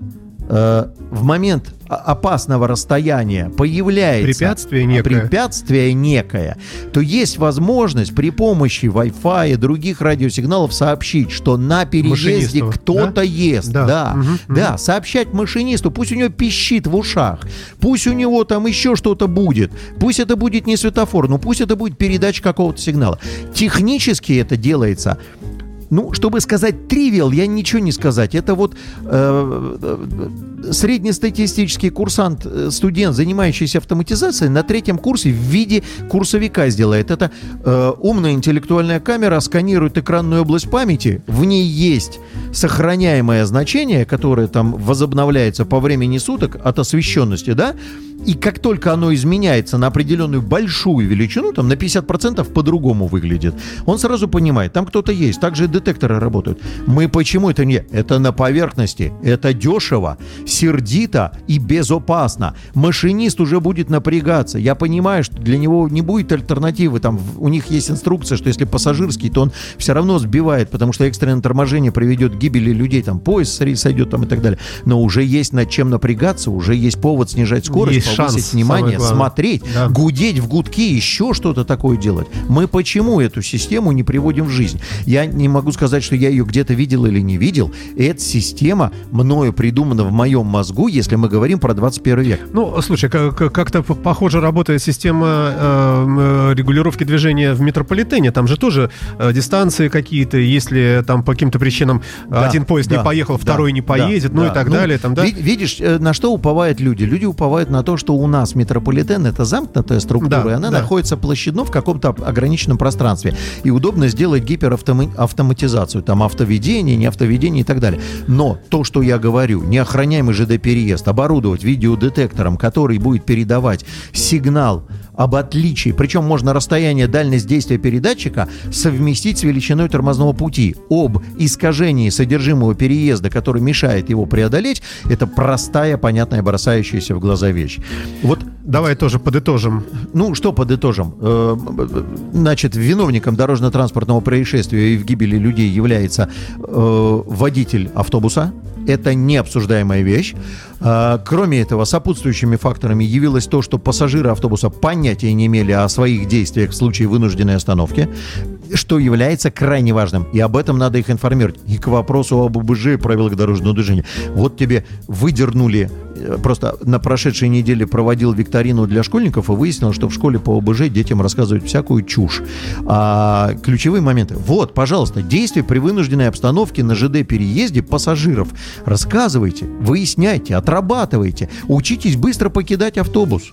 э, в момент опасного расстояния появляется Препятствие некое. препятствие некое, то есть возможность при помощи Wi-Fi и других радиосигналов сообщить, что на переезде кто-то да? ест. Да. Да, Мгм, да, сообщать машинисту, пусть у него пищит в ушах, пусть у него там еще что-то будет, пусть это будет не светофор, но пусть это будет передача какого-то сигнала. Технически это делается ну, чтобы сказать тривиал, я ничего не сказать. Это вот э, э, среднестатистический курсант, э, студент, занимающийся автоматизацией, на третьем курсе в виде курсовика сделает. Это э, умная интеллектуальная камера сканирует экранную область памяти, в ней есть сохраняемое значение, которое там возобновляется по времени суток от освещенности, да, и как только оно изменяется на определенную большую величину, там на 50% по-другому выглядит, он сразу понимает, там кто-то есть, также детекторы работают. Мы почему это не? Это на поверхности, это дешево, сердито и безопасно. Машинист уже будет напрягаться. Я понимаю, что для него не будет альтернативы. Там у них есть инструкция, что если пассажирский, то он все равно сбивает, потому что экстренное торможение приведет к гибели людей, там поезд сойдет там и так далее. Но уже есть над чем напрягаться, уже есть повод снижать скорость, Есть повысить шанс, внимание, смотреть, Да. гудеть в гудки, еще что-то такое делать. Мы почему эту систему не приводим в жизнь? Я не могу сказать, что я ее где-то видел или не видел. Эта система мною придумана в моем мозгу, если мы говорим про 21 век. Ну, слушай, как- как- как-то похоже работает система э, э, регулировки движения в метрополитене. Там же тоже э, дистанции какие-то. Если там по каким-то причинам Да, один поезд да, не поехал, да, второй не поедет, ну и так далее. Там, да? ви- Видишь, э, на что уповают люди? Люди уповают на то, что у нас метрополитен это замкнутая структура, и она находится площадно в каком-то ограниченном пространстве. И удобно сделать гиперавтоматизацию, там автоведение, не автоведение и так далее. Но то, что я говорю, неохраняемый ЖД-переезд, оборудовать видеодетектором, который будет передавать сигнал об отличии, причем можно расстояние, дальность действия передатчика совместить с величиной тормозного пути. Об искажении содержимого переезда, который мешает его преодолеть, это простая, понятная, бросающаяся в глаза вещь. Вот Давай тоже подытожим. ну, что подытожим? Э, Значит, виновником дорожно-транспортного происшествия и в гибели людей является э, водитель автобуса. Это необсуждаемая вещь. А, Кроме этого, сопутствующими факторами явилось то, что пассажиры автобуса понятия не имели о своих действиях в случае вынужденной остановки, что является крайне важным. И об этом надо их информировать. И к вопросу об ОБЖ правилах дорожного движения. Вот тебе выдернули э, Просто на прошедшей неделе проводил викторину для школьников и выяснил, что в школе по ОБЖ детям рассказывают всякую чушь. А ключевые моменты. Вот, пожалуйста, действия при вынужденной обстановке на ЖД-переезде пассажиров. Рассказывайте, выясняйте, отрабатывайте. Учитесь быстро покидать автобус.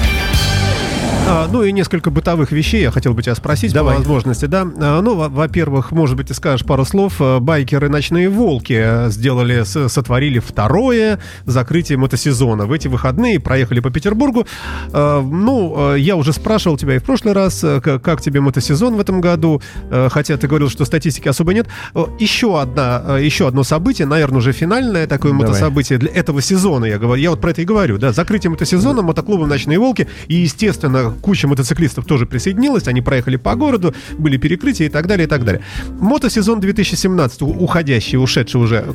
А, ну и несколько бытовых вещей я хотел бы тебя спросить Давай. по возможности, да. А, ну, во- во-первых, может быть, ты скажешь пару слов. А, Байкеры «Ночные волки» э, сделали, сотворили второе закрытие мотосезона. В эти выходные проехали по Петербургу. А, ну, э, я уже спрашивал тебя и в прошлый раз, э, как тебе мотосезон в этом году, Э, хотя ты говорил, что статистики особо нет. Э, Еще, одна, э, еще одно событие, наверное, уже финальное такое Давай. мотособытие для этого сезона, я говорю. Я вот про это и говорю, да. Закрытие мотосезона, мотоклубом «Ночные волки». И, естественно, куча мотоциклистов тоже присоединилась. Они проехали по городу, были перекрытия и так далее, и так далее. Мотосезон 2017, у- уходящий, ушедший уже.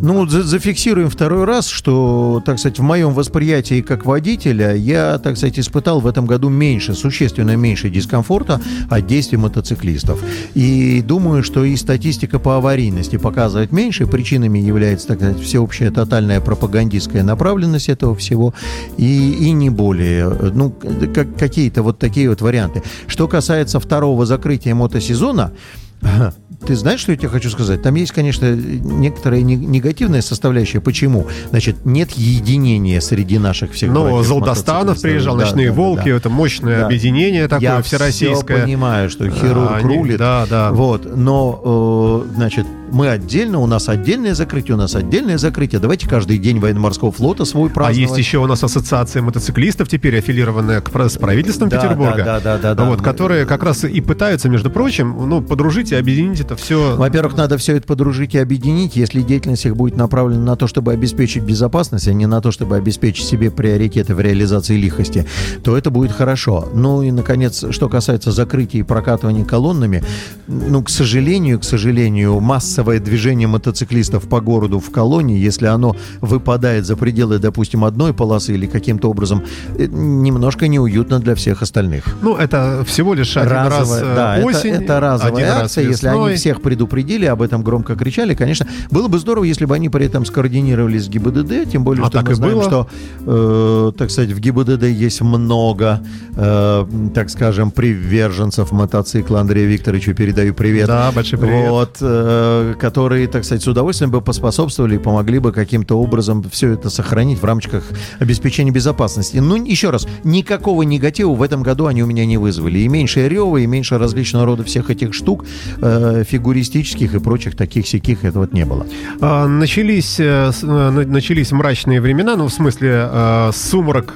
Ну, за- зафиксируем второй раз, что, так сказать, в моем восприятии как водителя я, так сказать, испытал в этом году меньше, существенно меньше дискомфорта от действий мотоциклистов. И думаю, что и статистика по аварийности показывает меньше. Причинами является, так сказать, всеобщая тотальная пропагандистская направленность этого всего и, и не более. Ну, как, какие-то вот такие вот варианты. Что касается второго закрытия мотосезона, [laughs] ты знаешь, что я тебе хочу сказать? Там есть, конечно, некоторая не- негативная составляющая. Почему? Значит, нет единения среди наших всех Ну, Золдостанов приезжал, Да, «Ночные да, волки», да. это мощное объединение такое Я всероссийское. все понимаю, что хирург А, рулит. да, да. Вот, но, э, значит, мы отдельно, у нас отдельное закрытие, у нас отдельное закрытие. Давайте каждый день военно-морского флота свой А праздновать. есть еще у нас ассоциация мотоциклистов, теперь аффилированная с правительством Да, Петербурга. да, да, да, да, Вот, да. которые как раз и пытаются, между прочим, ну, подружить и объединить это все. Во-первых, надо все это подружить и объединить, если деятельность их будет направлена на то, чтобы обеспечить безопасность, а не на то, чтобы обеспечить себе приоритеты в реализации лихости, то это будет хорошо. Ну и, наконец, что касается закрытия и прокатывания колоннами, ну, к сожалению, к сожалению, массовое движение мотоциклистов по городу в колонии, если оно выпадает за пределы, допустим, одной полосы или каким-то образом, э, немножко неуютно для всех остальных. Ну, это всего лишь один раз Разовая, э, да, это- осень, это, разовая один раз акция. Если весной. они всех предупредили, об этом громко кричали, конечно, было бы здорово, если бы они при этом скоординировались с ГИБДД, тем более, А что так мы знаем, было. что, э, так сказать, в ГИБДД есть много, э, так скажем, приверженцев мотоцикла Андрею Викторовичу передаю привет. Да, большой привет. Вот, э, которые, так сказать, с удовольствием бы поспособствовали и помогли бы каким-то образом все это сохранить в рамках обеспечения безопасности. Ну, еще раз, никакого негатива в этом году они у меня не вызвали. И меньше рева, и меньше различного рода всех этих штук, э, фигуристических и прочих таких сяких, этого вот не было. А, Начались, э, с- э, на- начались мрачные времена, ну, в смысле, э, сумрак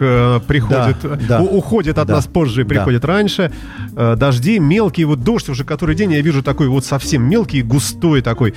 приходит, Да, да. уходит от Да, нас позже и да. приходит раньше. Э, Дожди, мелкий, вот дождь уже который день, я вижу такой вот совсем мелкий, густой такой.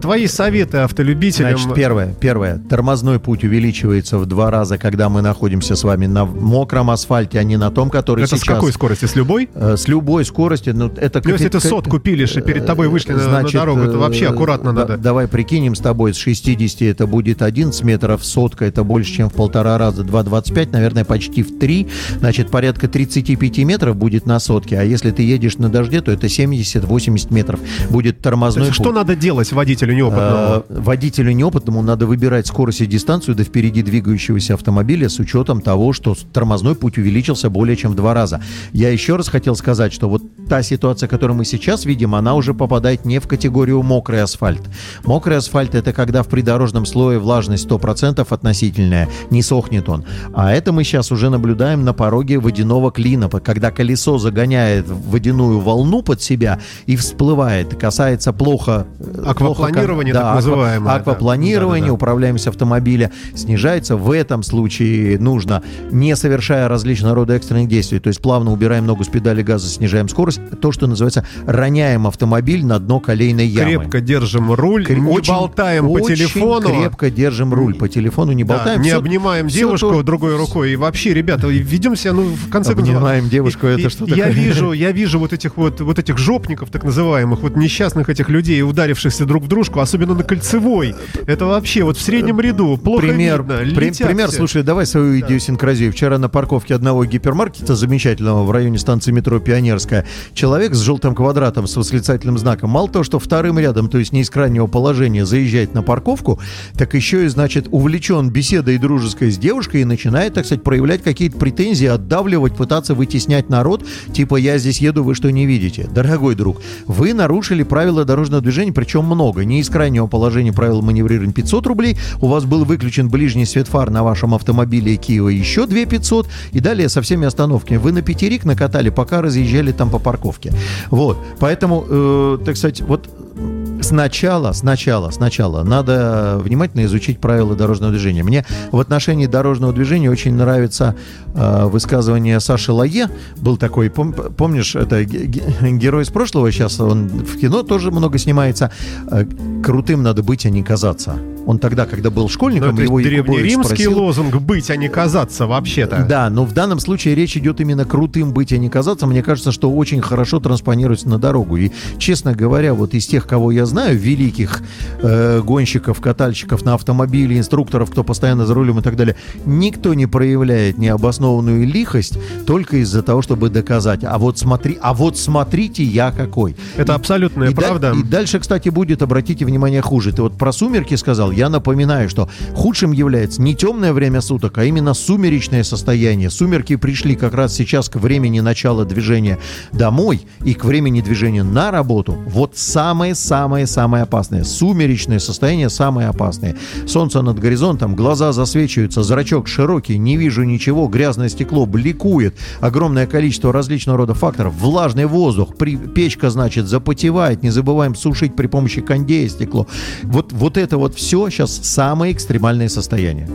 Твои советы автолюбителям? Значит, первое, первое. Тормозной путь увеличивается в два раза, когда мы находимся с вами на мокром асфальте, а не на том, который Это с сейчас. какой скорости? С любой? С любой скоростью, ну это... Ну, если капи- ты сотку пилишь, и перед тобой вышли на- на Значит, дорогу, это э, вообще аккуратно да- надо. Давай прикинем с тобой, с 60 это будет 11 метров, сотка это больше, чем в полтора раза, 2,25, наверное, почти в 3, значит, порядка 35 метров будет на сотке, а если ты едешь на дожде, то это 70-80 метров будет То тормозной есть что надо делать водителю неопытному? Э, Водителю неопытному надо выбирать скорость и дистанцию до впереди двигающегося автомобиля с учетом того, что тормозной путь увеличился более чем в два раза. Я еще раз хотел сказать, что вот та ситуация, которую мы сейчас видим, она уже попадает не в категорию мокрый асфальт. Мокрый асфальт это когда в придорожном слое влажность 100% относительная, не сохнет он. А это мы сейчас уже наблюдаем на пороге водяного клина, когда колесо загоняет водяную волну под себя и всплывает. Касается плохо... э, Аквапланирование, плохо- так называемое, да. Аквапланирование, Да-да-да. управляемость автомобиля снижается. В этом случае нужно, не совершая различного рода экстренных действий, то есть плавно убираем ногу с педали газа, снижаем скорость, то, что называется, роняем автомобиль на дно колейной ямы. Крепко держим руль, Кре- не очень- болтаем по очень телефону. крепко держим руль. По телефону не Да, болтаем. не Всё- обнимаем всё девушку то- другой рукой. И вообще, ребята, ведем себя, ну, в конце концов. Обнимаем девушку, это и- что Я такое? вижу, я вижу вот этих вот, вот этих жопников, так называемых, вот несчастных этих людей, ударившихся друг в дружку, особенно на кольцевой. Это вообще вот в среднем ряду. Плохо пример, видно. при- пример, все. слушай, давай свою идиосинкразию. Вчера на парковке одного гипермаркета замечательного в районе станции метро Пионерская человек с желтым квадратом с восклицательным знаком, мало того, что вторым рядом, то есть не из крайнего положения, заезжает на парковку, так еще и, значит, увлечен беседой дружеской с девушкой и начинает, так сказать, проявлять какие-то претензии, отдавливать, пытаться вытеснять народ, типа «я здесь еду, вы что не видите?» Дорогой друг, вы нарушили правила дорожного движения, причем много. Не из крайнего положения правил маневрирования 500 рублей, у вас был выключен ближний свет фар на вашем автомобиле Киева еще 2 500, и далее со всеми остановками. Вы на пятерик накатали, пока разъезжали там по парковке. Вот, поэтому, э, так сказать, вот Сначала, сначала, сначала надо внимательно изучить правила дорожного движения. Мне в отношении дорожного движения очень нравится э, высказывание Саши Лае. Был такой, пом- помнишь, это ге- ге- герой из прошлого, сейчас он в кино тоже много снимается. Э, крутым надо быть, а не казаться. Он тогда, когда был Ну, школьником, это его древнеримский спросил, лозунг «быть, а не казаться» вообще-то. да, но в данном случае речь идет именно крутым быть, а не казаться. Мне кажется, что очень хорошо транспонируется на дорогу. И, честно говоря, вот из тех, кого я знаю, великих э, гонщиков, катальщиков на автомобиле, инструкторов, кто постоянно за рулем и так далее, никто не проявляет необоснованную лихость только из-за того, чтобы доказать. А вот смотри, а вот смотрите, я какой. Это абсолютная И да- правда. и дальше, кстати, будет, обратите внимание, хуже. Ты вот про сумерки сказал. Я напоминаю, что худшим является не темное время суток, а именно сумеречное состояние. Сумерки пришли как раз сейчас к времени начала движения домой и к времени движения на работу. Вот самое-самое-самое опасное. Сумеречное состояние самое опасное. Солнце над горизонтом, глаза засвечиваются, зрачок широкий, не вижу ничего, грязное стекло бликует, огромное количество различного рода факторов, влажный воздух, при, печка, значит, запотевает, не забываем сушить при помощи кондея стекло. Вот, вот это вот все сейчас самое экстремальное состояние.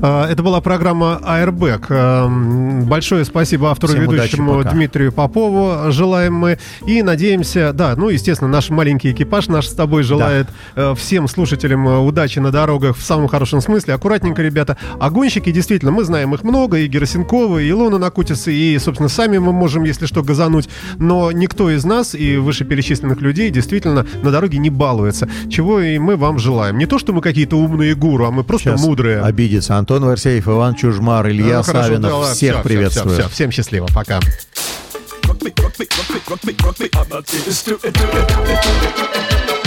А, Это была программа Airbag. Эм, Большое спасибо автору Всем удачи, ведущему пока. Дмитрию Попову желаем мы. И надеемся, да, ну, естественно, наш маленький экипаж наш с тобой желает э, всем слушателям э, удачи на дорогах в самом хорошем смысле. Аккуратненько, ребята. А гонщики, действительно, мы знаем их много, и Герасенкова, и Илона Накутиса, и, собственно, сами мы можем, если что, газануть. Но никто из нас и вышеперечисленных людей действительно на дороге не балуется. Чего и мы вам желаем. Не то, что мы какие-то умные гуру, а мы просто Сейчас мудрые. обидится. Антон Варсеев, Иван Чужмар, Илья Ну, хорошо, Савинов. да, ладно, Всех всё, приветствую. всё, всё. Всем счастливо, пока. Rock me, rock me, rock me, rock me, rock me. I'm not serious to it.